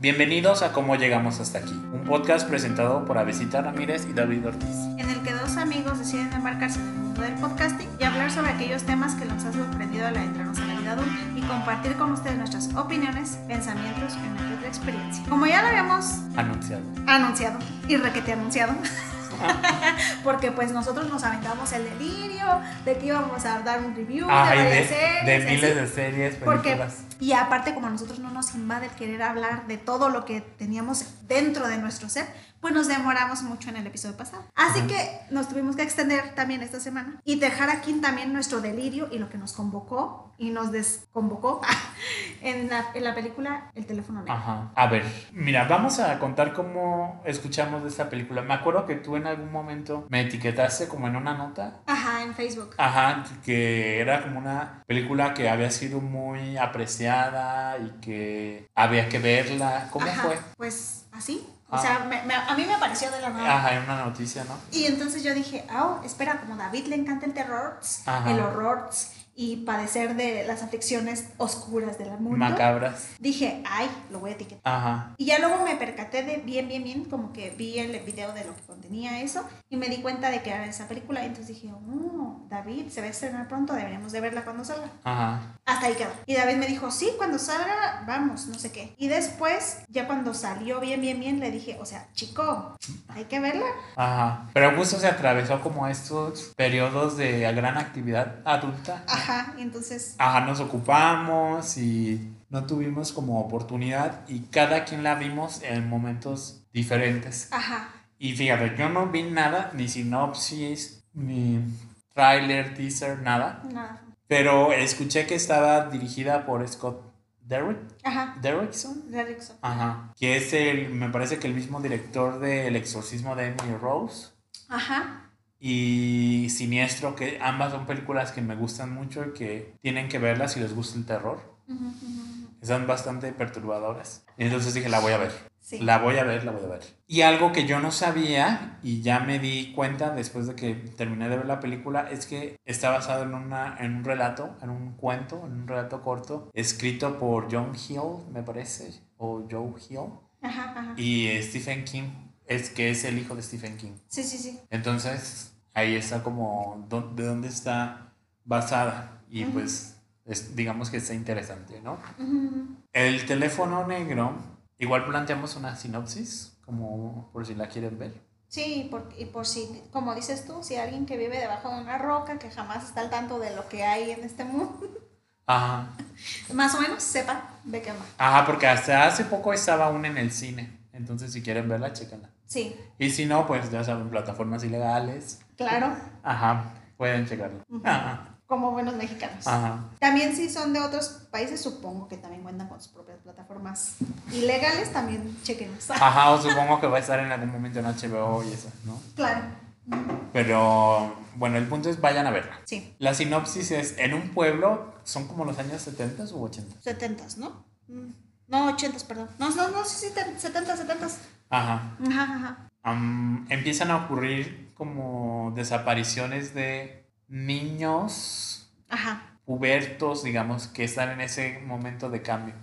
Bienvenidos a Cómo Llegamos Hasta Aquí, un podcast presentado por Avesita Ramírez y David Ortiz. en el que dos amigos deciden embarcarse en el mundo del podcasting y hablar sobre aquellos temas que nos han sorprendido al adentrarnos a la vida adulta y compartir con ustedes nuestras opiniones, pensamientos y otra experiencia. Como ya lo habíamos Anunciado. anunciado y requete anunciado, porque pues nosotros nos aventamos el delirio de que íbamos a dar un review Ay, de, de, varias series, de así. miles de series, Porque, y aparte, como a nosotros no nos invade el querer hablar de todo lo que teníamos dentro de nuestro ser, pues nos demoramos mucho en el episodio pasado. Así Ajá. que nos tuvimos que extender también esta semana y dejar aquí también nuestro delirio y lo que nos convocó y nos desconvocó en la, en la película El teléfono negro. Ajá. A ver, mira, vamos a contar cómo escuchamos de esta película. Me acuerdo que tú en algún momento me etiquetaste como en una nota. Ajá, en Facebook. Ajá, que era como una película que había sido muy apreciada y que había que verla. ¿Cómo Ajá, fue? Pues así. O Ah. sea, me- me- a mí me apareció de la nada. Ajá, en una noticia, ¿no? Y entonces yo dije, ah, espera, como a David le encanta el terror, Ajá. el horror y padecer de las aflicciones oscuras del mundo. Macabras. Dije, ay, lo voy a etiquetar. Ajá. Y ya luego me percaté de bien, bien, bien, como que vi el video de lo que contenía eso y me di cuenta de que era esa película. Y entonces dije, oh, David se va a estrenar pronto, deberíamos de verla cuando salga. Ajá. Hasta ahí quedó. Y David me dijo, sí, cuando salga, vamos, no sé qué. Y después, ya cuando salió bien, bien, bien, le dije, o sea, chico, hay que verla. Ajá. Pero justo se atravesó como estos periodos de gran actividad adulta. Ajá, y entonces, Ajá, nos ocupamos y no tuvimos como oportunidad y cada quien la vimos en momentos diferentes. ajá, Y fíjate, yo no vi nada, ni sinopsis, ni tráiler, teaser, nada. nada. Pero escuché que estaba dirigida por Scott Derrick, Ajá, Derrickson. Derrickson. Ajá. Que es el, me parece que el mismo director de El exorcismo de Emily Rose. Ajá, y Siniestro, que ambas son películas que me gustan mucho y que tienen que verlas si les gusta el terror. ujú. Son bastante perturbadoras. Entonces dije, la voy a ver. sí. La voy a ver, la voy a ver. Y algo que yo no sabía y ya me di cuenta después de que terminé de ver la película es que está basado en, una, en un relato, en un cuento, en un relato corto, escrito por John Hill, me parece, o Joe Hill, Ajá, ajá. y Stephen King, es que es el hijo de Stephen King. Sí, sí, sí. Entonces, ahí está como de dónde está basada. Y pues, es, digamos que está interesante, ¿no? El teléfono negro, igual planteamos una sinopsis, como por si la quieren ver. Sí, por, y por si, como dices tú, si alguien que vive debajo de una roca, que jamás está al tanto de lo que hay en este mundo, Ajá. más o menos sepa de qué va. Ajá, porque hasta hace poco estaba aún en el cine. Entonces, si quieren verla, chéquenla. Sí, Y si no, pues ya saben, plataformas ilegales. claro, Ajá, pueden checarlo. Ajá. como buenos mexicanos. Ajá. También si son de otros países, supongo que también cuentan con sus propias plataformas ilegales, también chequenlas. Ajá, o supongo que va a estar en algún momento en HBO y eso, ¿no? Claro. Pero bueno, el punto es vayan a verla. Sí, La sinopsis es en un pueblo, son como los años 70 u 80. 70, ¿no? Mm, No, 80, perdón. No, no, no, sí, 70, 70. Ajá. Ajá, empiezan a ocurrir como desapariciones de niños Ajá. pubertos, digamos, que están en ese momento de cambio.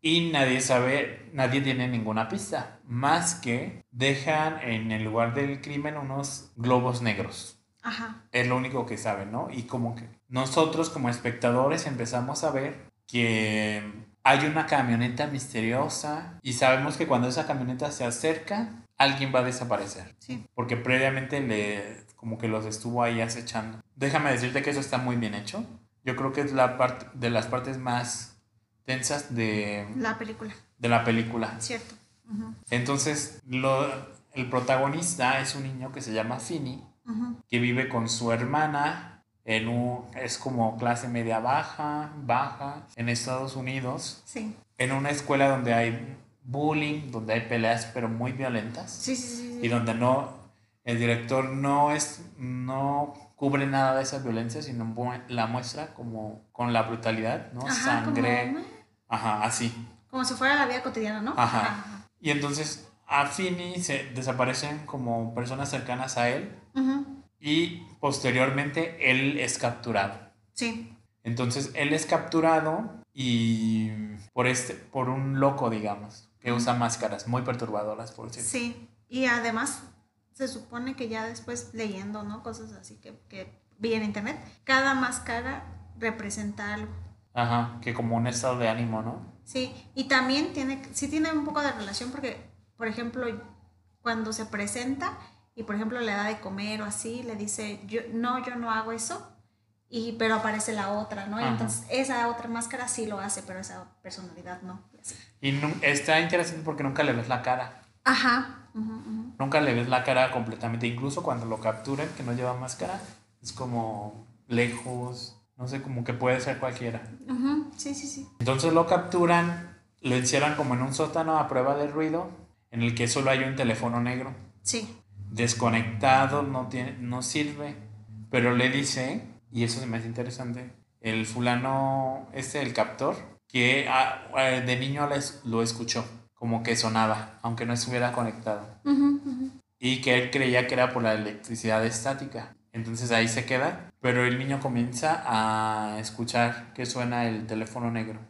Y nadie sabe, nadie tiene ninguna pista, más que dejan en el lugar del crimen unos globos negros. Ajá. Es lo único que saben, ¿no? Y como que nosotros como espectadores empezamos a ver que hay una camioneta misteriosa y sabemos que cuando esa camioneta se acerca, alguien va a desaparecer. Sí. Porque previamente le como que los estuvo ahí acechando. Déjame decirte que eso está muy bien hecho. Yo creo que es la parte de las partes más tensas de, La película, de la película. cierto. Entonces, lo, el protagonista es un niño que se llama Finny, que vive con su hermana en un, es como clase media baja, baja, en Estados Unidos, Sí. en una escuela donde hay bullying, donde hay peleas pero muy violentas Sí, sí, sí. y donde no, el director no es, no cubre nada de esa violencia, sino mu- la muestra como con la brutalidad, ¿no? Ajá, Sangre, Como, ajá, así. como si fuera la vida cotidiana, ¿no? Ajá. Y entonces a Finny se desaparecen como personas cercanas a él Ujú. Y posteriormente él es capturado. Sí. Entonces él es capturado y por este, por un loco, digamos, que usa máscaras muy perturbadoras, por cierto. Sí, y además se supone que ya después leyendo, ¿no? Cosas así que, que vi en internet, cada máscara representa algo. Ajá, que como un estado de ánimo, ¿no? Sí, y también tiene, sí tiene un poco de relación porque, por ejemplo, cuando se presenta y, por ejemplo, le da de comer o así, le dice, yo, no, yo no hago eso, y, pero aparece la otra, ¿no? Entonces, esa otra máscara sí lo hace, pero esa personalidad no. y nu- está interesante porque nunca le ves la cara. Ajá. ujú, ujú. Nunca le ves la cara completamente. Incluso cuando lo capturan, que no lleva máscara, es como lejos. No sé, como que puede ser cualquiera. Ujú, Sí, sí, sí. Entonces lo capturan, lo encierran como en un sótano a prueba de ruido, en el que solo hay un teléfono negro. Sí. Desconectado, no, tiene, no sirve. Pero le dice, y eso me hace interesante, el fulano, este, el captor, que ah, eh, de niño les- lo escuchó, como que sonaba, aunque no estuviera conectado. Y que él creía que era por la electricidad estática. Entonces ahí se queda, pero el niño comienza a escuchar que suena el teléfono negro.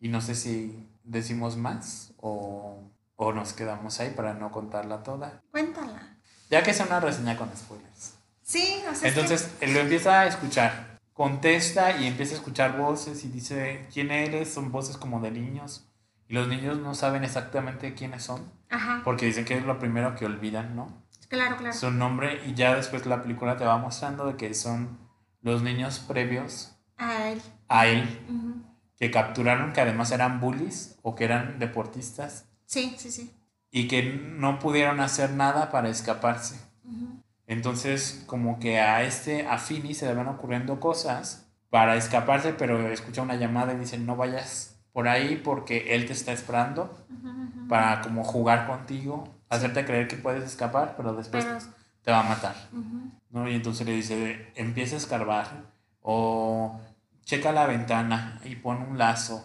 Y no sé si decimos más o, o nos quedamos ahí para no contarla toda. Cuéntala. Ya que es una reseña con spoilers. Sí, o sea, es que- Entonces él lo empieza a escuchar, contesta y empieza a escuchar voces y dice, ¿quién eres? Son voces como de niños. Y los niños no saben exactamente quiénes son, Ajá. porque dicen que es lo primero que olvidan, ¿no? Claro, claro. su nombre y ya después la película te va mostrando de que son los niños previos A él. a él Ujú. que capturaron que además eran bullies o que eran deportistas Sí, sí, sí. Y que no pudieron hacer nada para escaparse. Entonces como que a este a Finny se le van ocurriendo cosas para escaparse, pero escucha una llamada y dice no vayas por ahí porque él te está esperando para como jugar contigo, hacerte creer que puedes escapar, pero después Pero, te va a matar. ¿no? Y entonces le dice, empieza a escarbar o checa la ventana y pon un lazo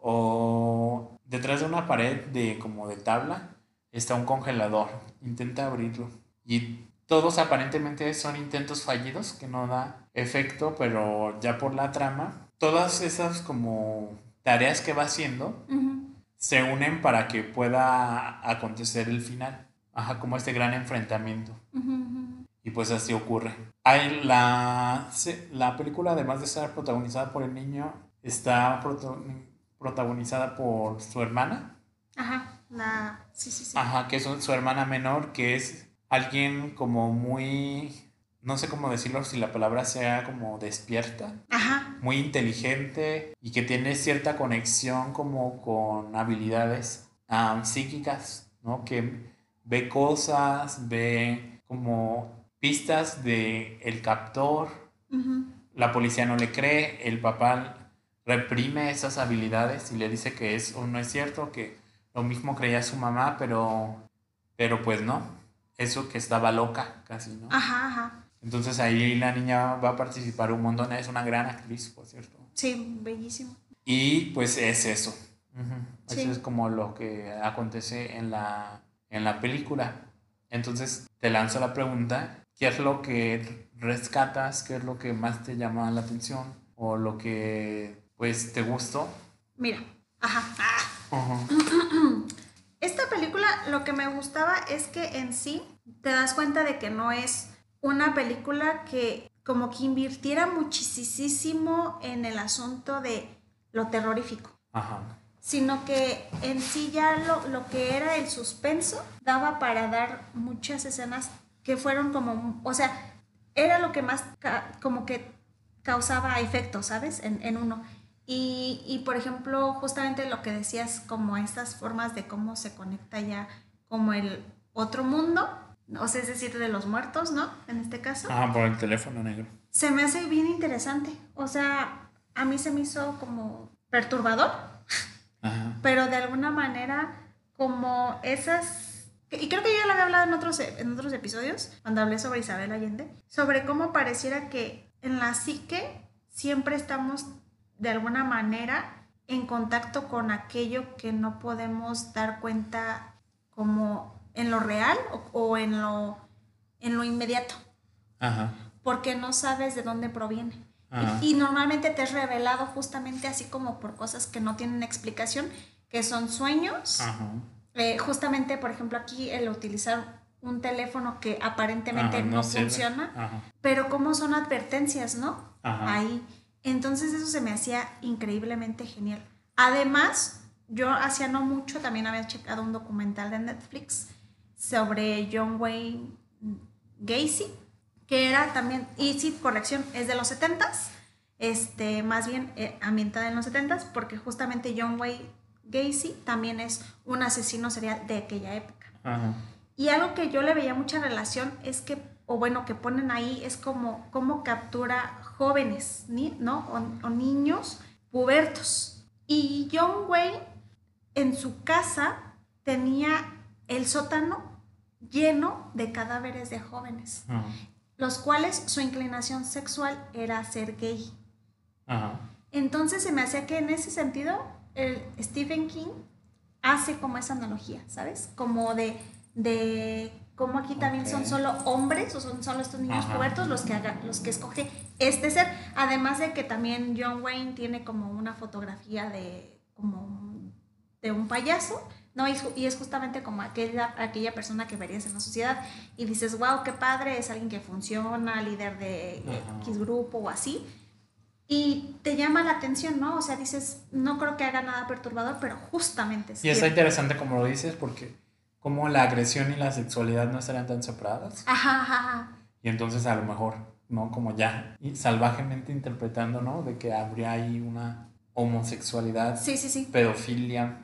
o detrás de una pared de como de tabla está un congelador, intenta abrirlo y todos aparentemente son intentos fallidos que no da efecto, pero ya por la trama, todas esas como tareas que va haciendo se unen para que pueda acontecer el final. Ajá, como este gran enfrentamiento. Y pues así ocurre. Hay la, la película, además de estar protagonizada por el niño, está protagonizada por su hermana. Ajá. La... Sí, sí, sí. Ajá, que es su hermana menor, que es alguien como muy, no sé cómo decirlo, si la palabra sea como despierta, Ajá. muy inteligente y que tiene cierta conexión como con habilidades psíquicas, ¿no? Que ve cosas, ve como pistas de el captor, la policía no le cree, el papá reprime esas habilidades y le dice que eso no es cierto, que lo mismo creía su mamá, pero, pero pues no, eso que estaba loca casi, ¿no? Ajá, ajá. Entonces ahí la niña va a participar un montón, es una gran actriz, por cierto. Sí, bellísimo. Y pues es eso. Ujú. Sí. Eso es como lo que acontece en la, en la película. Entonces te lanzo la pregunta, ¿qué es lo que rescatas? ¿Qué es lo que más te llama la atención? ¿O lo que pues te gustó? Mira. Ajá. Ah. Esta película lo que me gustaba es que en sí te das cuenta de que no es una película que como que invirtiera muchísimo en el asunto de lo terrorífico, Ajá. sino que en sí ya lo, lo que era el suspenso daba para dar muchas escenas que fueron como, o sea, era lo que más ca- como que causaba efecto, ¿sabes? En, en uno. Y, y, por ejemplo, justamente lo que decías, como estas formas de cómo se conecta ya como el otro mundo, o sea, es decir, de los muertos, ¿no? En este caso, Ajá, por el teléfono negro. se me hace bien interesante. O sea, a mí se me hizo como perturbador, Ajá. pero de alguna manera como esas... Y creo que ya lo había hablado en otros, en otros episodios, cuando hablé sobre Isabel Allende, sobre cómo pareciera que en la psique siempre estamos de alguna manera en contacto con aquello que no podemos dar cuenta como en lo real o, o en, lo, en lo inmediato, Ajá. porque no sabes de dónde proviene. Y, y normalmente te es revelado justamente así como por cosas que no tienen explicación, que son sueños. Ajá. Eh, justamente, por ejemplo, aquí el utilizar un teléfono que aparentemente Ajá, no, sirve. funciona, pero como son advertencias, ¿no? Ahí. Entonces eso se me hacía increíblemente genial. Además, yo hacía no mucho también había checado un documental de Netflix sobre John Wayne Gacy, que era también, y sí, corrección, es de los 70s, este, más bien eh, ambientada en los 70s, porque justamente John Wayne Gacy también es un asesino serial de aquella época. Ajá. Y algo que yo le veía mucha relación es que, o bueno, que ponen ahí es como cómo captura jóvenes, ni- ¿no? O, o niños pubertos. Y John Wayne en su casa tenía el sótano lleno de cadáveres de jóvenes, los cuales su inclinación sexual era ser gay. Entonces se me hacía que en ese sentido el Stephen King hace como esa analogía, ¿sabes? Como de, de cómo aquí también Ok. son solo hombres o son solo estos niños Ajá. pubertos los que, haga- los que escoge este ser. Además de que también John Wayne tiene como una fotografía de, como de un payaso. No, y, y es justamente como aquella, aquella persona que verías en la sociedad y dices, wow, qué padre, es alguien que funciona, líder de Ajá. X grupo o así. Y te llama la atención, ¿no? O sea, dices, no creo que haga nada perturbador, pero justamente es Y está cierto. interesante como lo dices porque como la agresión y la sexualidad no estarían tan separadas. Ajá, ajá. Y entonces a lo mejor, ¿no? Como ya y salvajemente interpretando, ¿no? De que habría ahí una homosexualidad, Sí, sí, sí. pedofilia,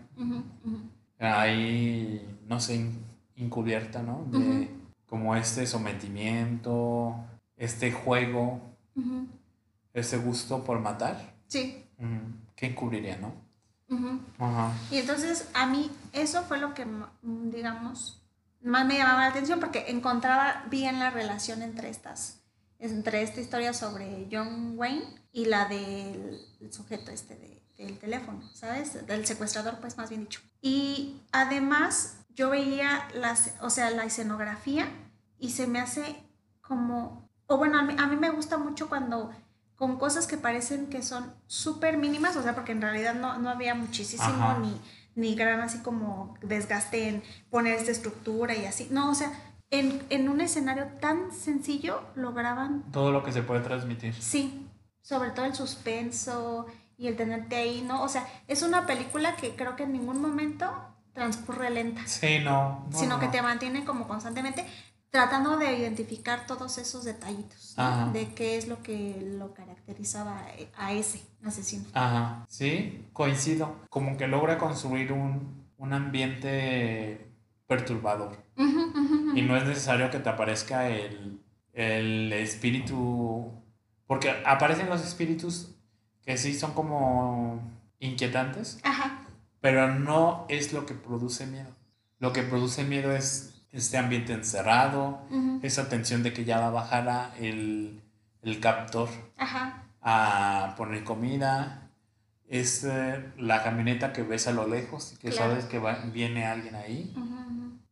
ahí, no sé, encubierta, ¿no? De Ujú. como este sometimiento, este juego, este gusto por matar, Sí. ¿qué encubriría, no? Ajá. Y entonces a mí eso fue lo que, digamos, más me llamaba la atención porque encontraba bien la relación entre estas, entre esta historia sobre John Wayne y la del sujeto este de- del teléfono, ¿sabes? Del secuestrador, pues más bien dicho. Y además yo veía las, o sea, la escenografía y se me hace como, o bueno, a mí, a mí me gusta mucho cuando con cosas que parecen que son súper mínimas, o sea, porque en realidad no, no había muchísimo ni, ni gran así como desgaste en poner esta estructura y así. No, o sea, en, en un escenario tan sencillo lograban, Todo lo que se puede transmitir. sí, sobre todo el suspenso y el tenerte ahí, ¿no? O sea, es una película que creo que en ningún momento transcurre lenta, Sí, no. no, sino no, que te mantiene como constantemente tratando de identificar todos esos detallitos, de qué es lo que lo caracterizaba a ese asesino. Ajá, sí, coincido. Como que logra construir un, un ambiente perturbador. Ujú. Y no es necesario que te aparezca el, el espíritu. Porque aparecen los espíritus que sí son como inquietantes, Ajá. pero no es lo que produce miedo. Lo que produce miedo es este ambiente encerrado, esa tensión de que ya va a bajar a el, el captor Ajá. a poner comida. Es eh, la camioneta que ves a lo lejos y que Claro. sabes que va- viene alguien ahí.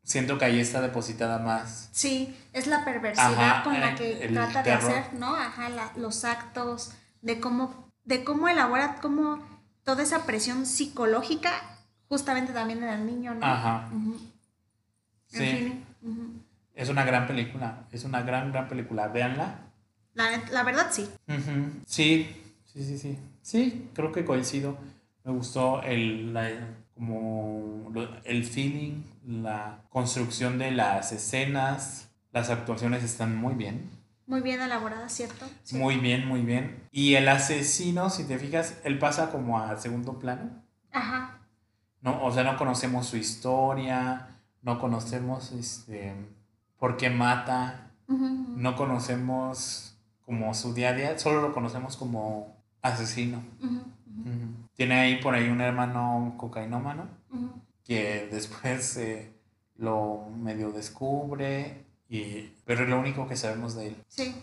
Siento que ahí está depositada más. Sí, es la perversidad Ajá, con la eh, que el trata de hacer, ¿no? Ajá, la- los actos, de cómo, de cómo elabora, cómo toda esa presión psicológica, justamente también en el niño, ¿no? Ajá. En Sí, es una gran película. Es una gran, gran película. Véanla. la, la verdad sí. Sí, sí, sí, sí. Sí, creo que coincido. Me gustó el, la- como el feeling, la construcción de las escenas. Las actuaciones están muy bien. Muy bien elaborada, ¿cierto? Sí. Muy bien, muy bien. Y el asesino, si te fijas, él pasa como a segundo plano. Ajá. No, o sea, no conocemos su historia, no conocemos este por qué mata, no conocemos como su día a día, solo lo conocemos como asesino. Tiene ahí por ahí un hermano cocainómano que después eh, lo medio descubre, y, pero es lo único que sabemos de él. Sí.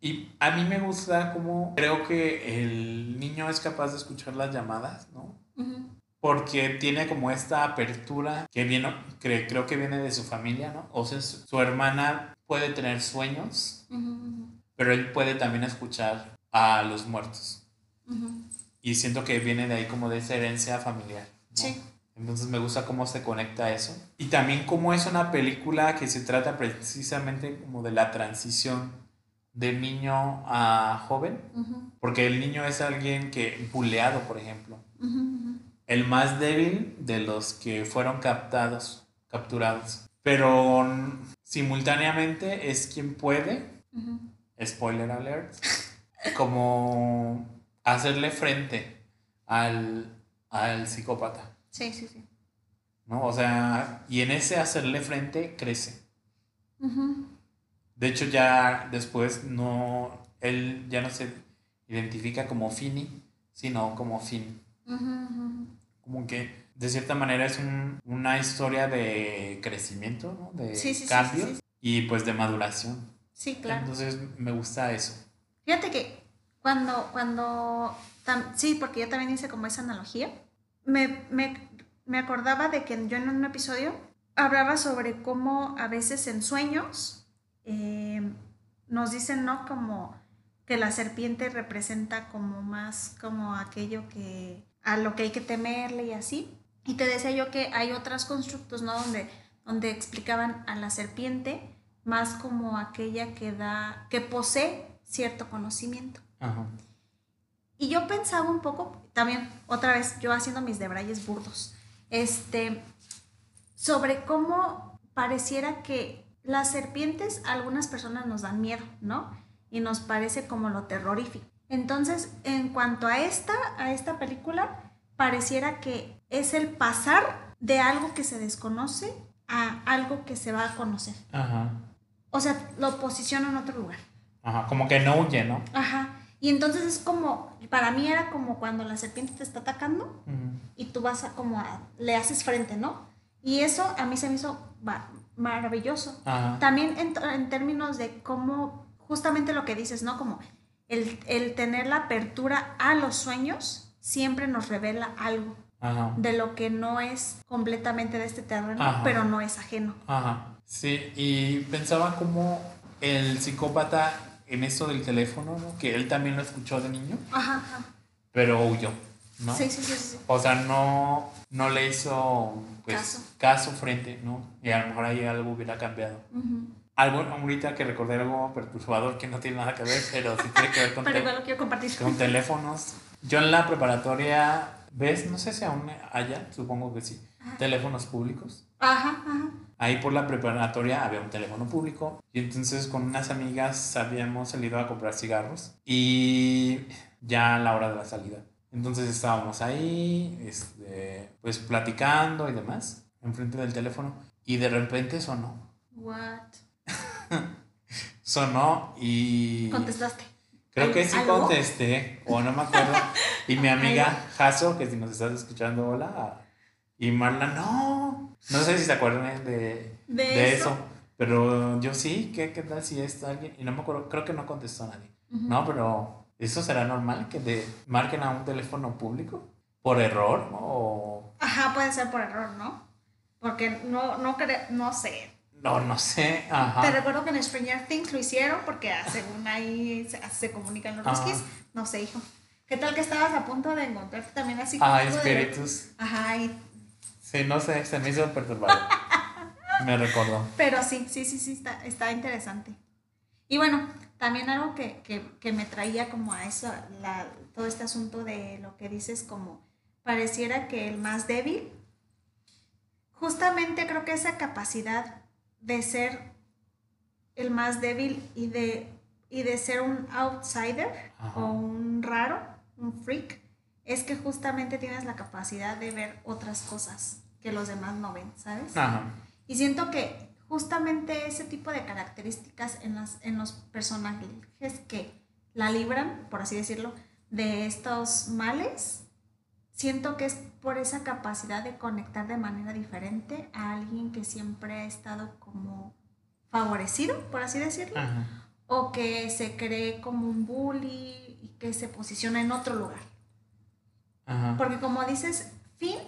Y a mí me gusta como creo que el niño es capaz de escuchar las llamadas, ¿no? Porque tiene como esta apertura que viene, que creo que viene de su familia, ¿no? O sea, su, su hermana puede tener sueños, pero él puede también escuchar a los muertos. Y siento que viene de ahí como de esa herencia familiar. Sí. Entonces me gusta cómo se conecta eso. Y también cómo es una película que se trata precisamente como de la transición de niño a joven. Porque el niño es alguien que, buleado, por ejemplo. El más débil de los que fueron captados, capturados. Pero simultáneamente es quien puede, spoiler alert, como hacerle frente al, al psicópata. Sí, sí, sí. ¿No? O sea, y en ese hacerle frente crece. De hecho, ya después no, él ya no se identifica como Fini, sino como Fin. Como que de cierta manera es una historia de crecimiento, ¿no? De cambio y pues de maduración. Sí, claro. Entonces me gusta eso. Fíjate que cuando, cuando, sí, porque yo también hice como esa analogía, me, me, acordaba de que yo en un episodio hablaba sobre cómo a veces en sueños eh, nos dicen, ¿no? Como que la serpiente representa como más como aquello que a lo que hay que temerle y así. Y te decía yo que hay otros constructos, ¿no? Donde, donde explicaban a la serpiente más como aquella que da, que posee cierto conocimiento. Y yo pensaba un poco, también, otra vez, yo haciendo mis debrayes burdos, este, sobre cómo pareciera que las serpientes a algunas personas nos dan miedo, ¿no? Y nos parece como lo terrorífico. Entonces, en cuanto a esta, a esta película, pareciera que es el pasar de algo que se desconoce a algo que se va a conocer. Ajá. O sea, lo posiciona en otro lugar. Ajá, como que no huye, ¿no? Ajá. Y entonces es como, para mí era como cuando la serpiente te está atacando y tú vas a como a, le haces frente, ¿no? Y eso a mí se me hizo maravilloso. También en, en, términos de cómo, justamente lo que dices, ¿no? Como el, el tener la apertura a los sueños siempre nos revela algo. de lo que no es completamente de este terreno, pero no es ajeno. Ajá. Sí, y pensaba como el psicópata en eso del teléfono, ¿no? Que él también lo escuchó de niño. Ajá, Pero huyó, ¿no? Sí, sí, sí, sí. O sea, no, no le hizo pues, caso. frente, ¿no? Y a lo mejor ahí algo hubiera cambiado. Algo, ahorita que recordé algo perturbador que no tiene nada que ver, pero sí tiene que ver con, compartir. con teléfonos. Yo en la preparatoria, ¿ves? No sé si aún haya, supongo que sí, teléfonos públicos. Ajá, ajá. Ahí por la preparatoria había un teléfono público y entonces con unas amigas habíamos salido a comprar cigarros y ya a la hora de la salida. Entonces estábamos ahí, este, pues platicando y demás, enfrente del teléfono y de repente sonó. What? sonó y... ¿Contestaste? Creo que sí contesté, o no me acuerdo. y mi amiga Jaso, que si nos estás escuchando, hola. Y Marla, no, no sé si se acuerdan de, de, eso? pero yo sí, ¿qué, ¿qué tal si es alguien? Y no me acuerdo, creo que no contestó nadie. No, pero ¿eso será normal que te marquen a un teléfono público? ¿Por error? O... Ajá, puede ser por error, ¿no? Porque no, no, no sé. No, no sé. Ajá. Te recuerdo que en Stranger Things lo hicieron porque según ahí se, se comunican los ruskis. No sé, hijo. ¿Qué tal que estabas a punto de encontrarte también así? Ah, espíritus. Ajá, y Sí, no sé, se me hizo perturbado. me recordó. Pero sí, sí, sí, sí, está, está interesante. Y bueno, también algo que, me traía como a eso, todo este asunto de lo que dices como pareciera que el más débil, justamente creo que esa capacidad de ser el más débil y de, y de ser un outsider o un raro, un freak, es que justamente tienes la capacidad de ver otras cosas que los demás no ven, ¿sabes? Y siento que justamente ese tipo de características en, las, en los personajes que la libran, por así decirlo, de estos males, siento que es por esa capacidad de conectar de manera diferente a alguien que siempre ha estado como favorecido, por así decirlo, o que se cree como un bully y que se posiciona en otro lugar. Porque como dices, Finn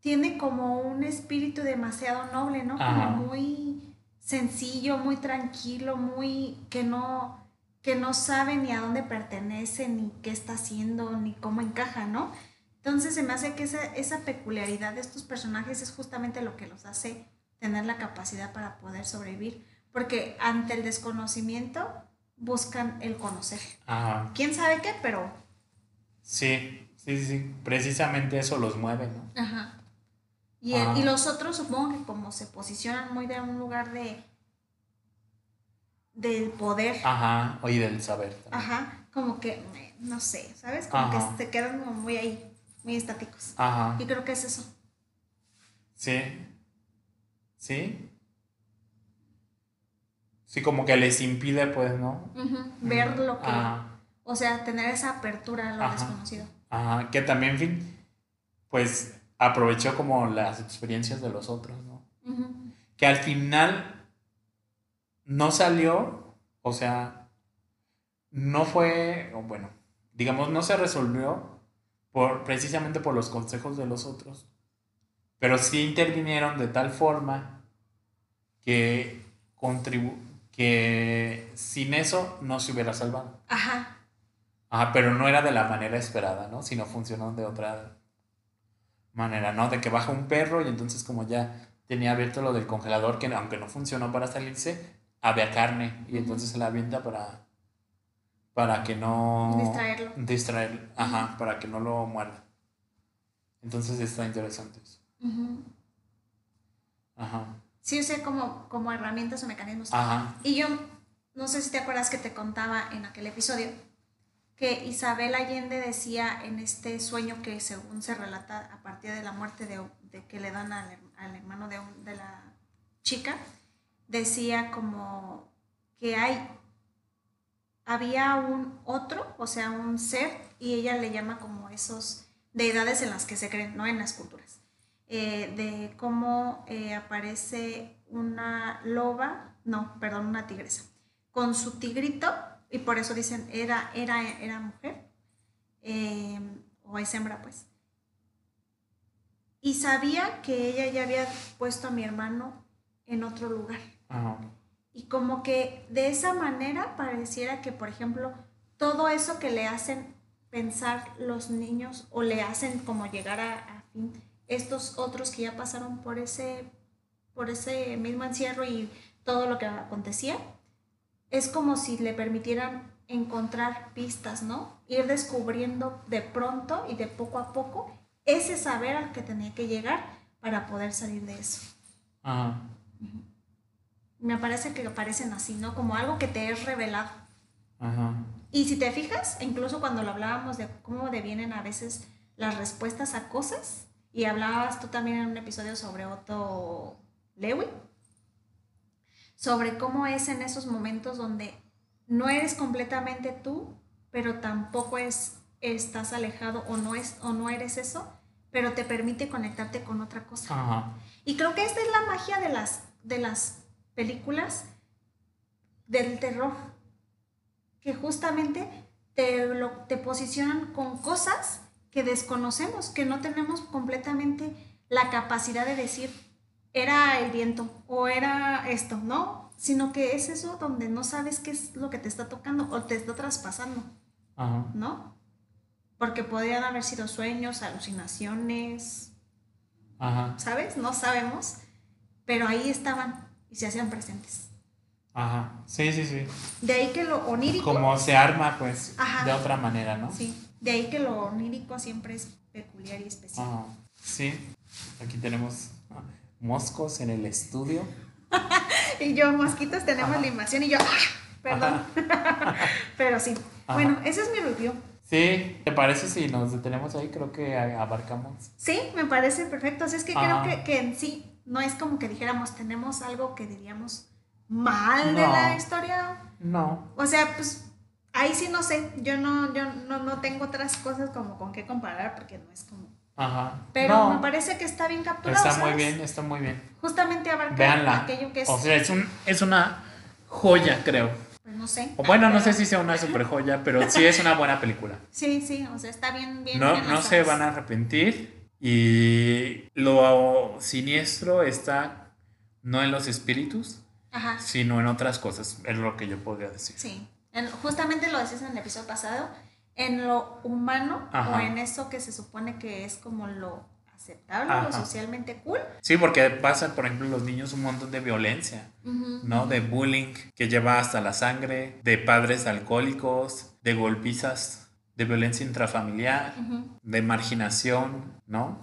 tiene como un espíritu demasiado noble, ¿no? Como muy sencillo, muy tranquilo, muy que no que no sabe ni a dónde pertenece, ni qué está haciendo, ni cómo encaja, ¿no? Entonces se me hace que esa, esa peculiaridad de estos personajes es justamente lo que los hace tener la capacidad para poder sobrevivir, porque ante el desconocimiento buscan el conocer. Ajá. ¿Quién sabe qué? Pero... Sí, sí, sí. Precisamente eso los mueve, ¿no? Ajá. Y, el- y los otros supongo que como se posicionan muy de un lugar de del poder, Ajá. Y del saber. también. ajá, como que, no sé, ¿sabes? Como Ajá. que se quedan como muy ahí, muy estáticos. Ajá. Y creo que es eso. Sí. Sí. Sí, como que les impide, pues, ¿no? Ujú, Ver lo que, Ajá. o sea, tener esa apertura a lo Ajá. desconocido. Ajá. Que también, en fin, pues aprovechó como las experiencias de los otros, ¿no? Ujú. Que al final no salió, o sea, no fue, bueno, digamos, no se resolvió por, precisamente por los consejos de los otros, pero sí intervinieron de tal forma que contribu que sin eso no se hubiera salvado. Ajá, Ajá, pero no era de la manera esperada, ¿no? Sino funcionó de otra manera, ¿no? De que baja un perro y entonces como ya tenía abierto lo del congelador, que aunque no funcionó para salirse, había carne y entonces se la avienta para, para que no... Distraerlo. Distraerlo, ajá, para que no lo muerda. Entonces está interesante eso. ujú. Ajá, sí usé como, como herramientas o mecanismos. ajá, Y yo, no sé si te acuerdas que te contaba en aquel episodio, que Isabel Allende decía en este sueño que según se relata a partir de la muerte de, de que le dan al, al hermano de, un- de la chica, decía como que hay, había un otro, o sea, un ser, y ella le llama como esos deidades en las que se creen, ¿no? En las culturas. Eh, de cómo eh, aparece una loba, no, perdón, una tigresa, con su tigrito, y por eso dicen era, era, era mujer, eh, o es hembra, pues. Y sabía que ella ya había puesto a mi hermano en otro lugar. Ajá, Y como que de esa manera pareciera que, por ejemplo, todo eso que le hacen pensar los niños o le hacen como llegar a, a fin estos otros que ya pasaron por ese, por ese mismo encierro y todo lo que acontecía, es como si le permitieran encontrar pistas, ¿no? Ir descubriendo de pronto y de poco a poco ese saber al que tenía que llegar para poder salir de eso. ajá, Me parece que aparecen así, ¿no? Como algo que te es revelado. ajá, Y si te fijas, incluso cuando lo hablábamos de cómo devienen a veces las respuestas a cosas, y hablabas tú también en un episodio sobre Otto Lewy, sobre cómo es en esos momentos donde no eres completamente tú, pero tampoco es, estás alejado o no, es, o no eres eso, pero te permite conectarte con otra cosa. ajá, Y creo que esta es la magia de las, de las películas del terror, que justamente te, lo, te posicionan con cosas que desconocemos, que no tenemos completamente la capacidad de decir, era el viento o era esto, ¿no? Sino que es eso donde no sabes qué es lo que te está tocando o te está traspasando, ajá, ¿no? Porque podrían haber sido sueños, alucinaciones, ajá, ¿sabes? No sabemos, pero ahí estaban y se hacían presentes. ajá, sí, sí, sí. De ahí que lo onírico, Como se arma, pues, Ajá. de otra manera, ¿no? sí, de ahí que lo onírico siempre es peculiar y especial. Ajá. Sí, aquí tenemos moscos en el estudio. Y yo, mosquitos, tenemos Ajá. la invasión y yo, ¡ah! perdón. pero sí. Bueno, ese es mi review. Sí, ¿te parece si nos detenemos ahí? Creo que abarcamos. Sí, me parece perfecto. Así es que creo que, que en sí no es como que dijéramos, tenemos algo que diríamos mal de la historia. No. O sea, pues ahí sí no sé. Yo no, yo no, no tengo otras cosas como con qué comparar porque no es como. Ajá. Pero No, me parece que está bien capturado. Está muy bien, está muy bien. Justamente abarca Véanla. aquello que es, O sea, es, un, es una joya, creo. pues no sé. O bueno, no sé si sea una super joya, pero sí es una buena película. Sí, sí, o sea, está bien, bien. No, bien no se van a arrepentir. Y lo siniestro está no en los espíritus, Ajá, sino en otras cosas, es lo que yo podría decir. sí. en- justamente lo decías en el episodio pasado, en lo humano o Ajá. en eso que se supone que es como lo aceptable, lo Ajá. socialmente cool. Sí, porque pasa, por ejemplo, los niños un montón de violencia, ¿no? De bullying que lleva hasta la sangre, de padres alcohólicos, de golpizas, de violencia intrafamiliar, de marginación, ¿no?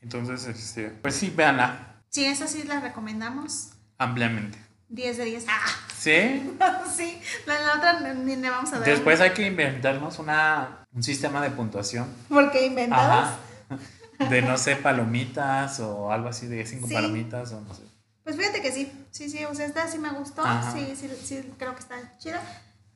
Entonces, este, pues sí, véanla Sí, eso sí la recomendamos. ampliamente. 10 de 10. Ah, ¿Sí? sí, la, la otra ni le vamos a dar. Después hay que inventarnos una, un sistema de puntuación. Porque inventadas. Ajá. De no sé, palomitas o algo así de cinco Sí. palomitas o no sé. Pues fíjate que sí, sí, sí, o sea, esta sí me gustó, Ajá. sí, sí, sí, creo que está chida.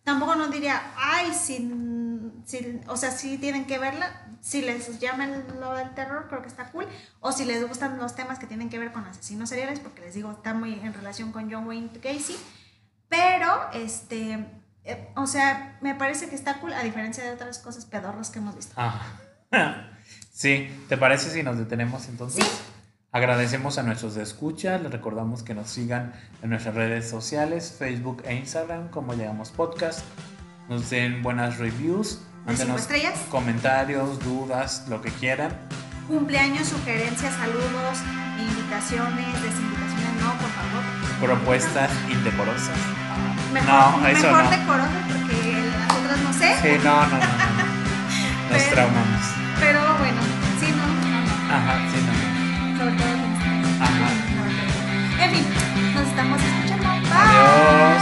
Tampoco no diría, ay, sin, sin- o sea, sí tienen que verla, si les llama el- lo del terror, creo que está cool, o si les gustan los temas que tienen que ver con asesinos seriales, porque les digo, está muy en relación con John Wayne Gacy, pero, este, eh, o sea, me parece que está cool, a diferencia de otras cosas pedorras que hemos visto. Ajá. Sí, ¿te parece si nos detenemos entonces? Sí. Agradecemos a nuestros escuchas, les recordamos que nos sigan en nuestras redes sociales, Facebook e Instagram, como llegamos podcast, nos den buenas reviews, mándenos estrellas. comentarios, dudas, lo que quieran. Cumpleaños, sugerencias, saludos, invitaciones, desinvitaciones, no, por favor. propuestas indecorosas. Mejor, No, eso mejor no. porque las otras no sé. Sí, no, no, no. no, no. Nos Pero- traumamos. Pero bueno, sí, no. Ajá, sí. Sobre todo con ustedes. Ajá. En fin, nos estamos escuchando. Bye. Adiós.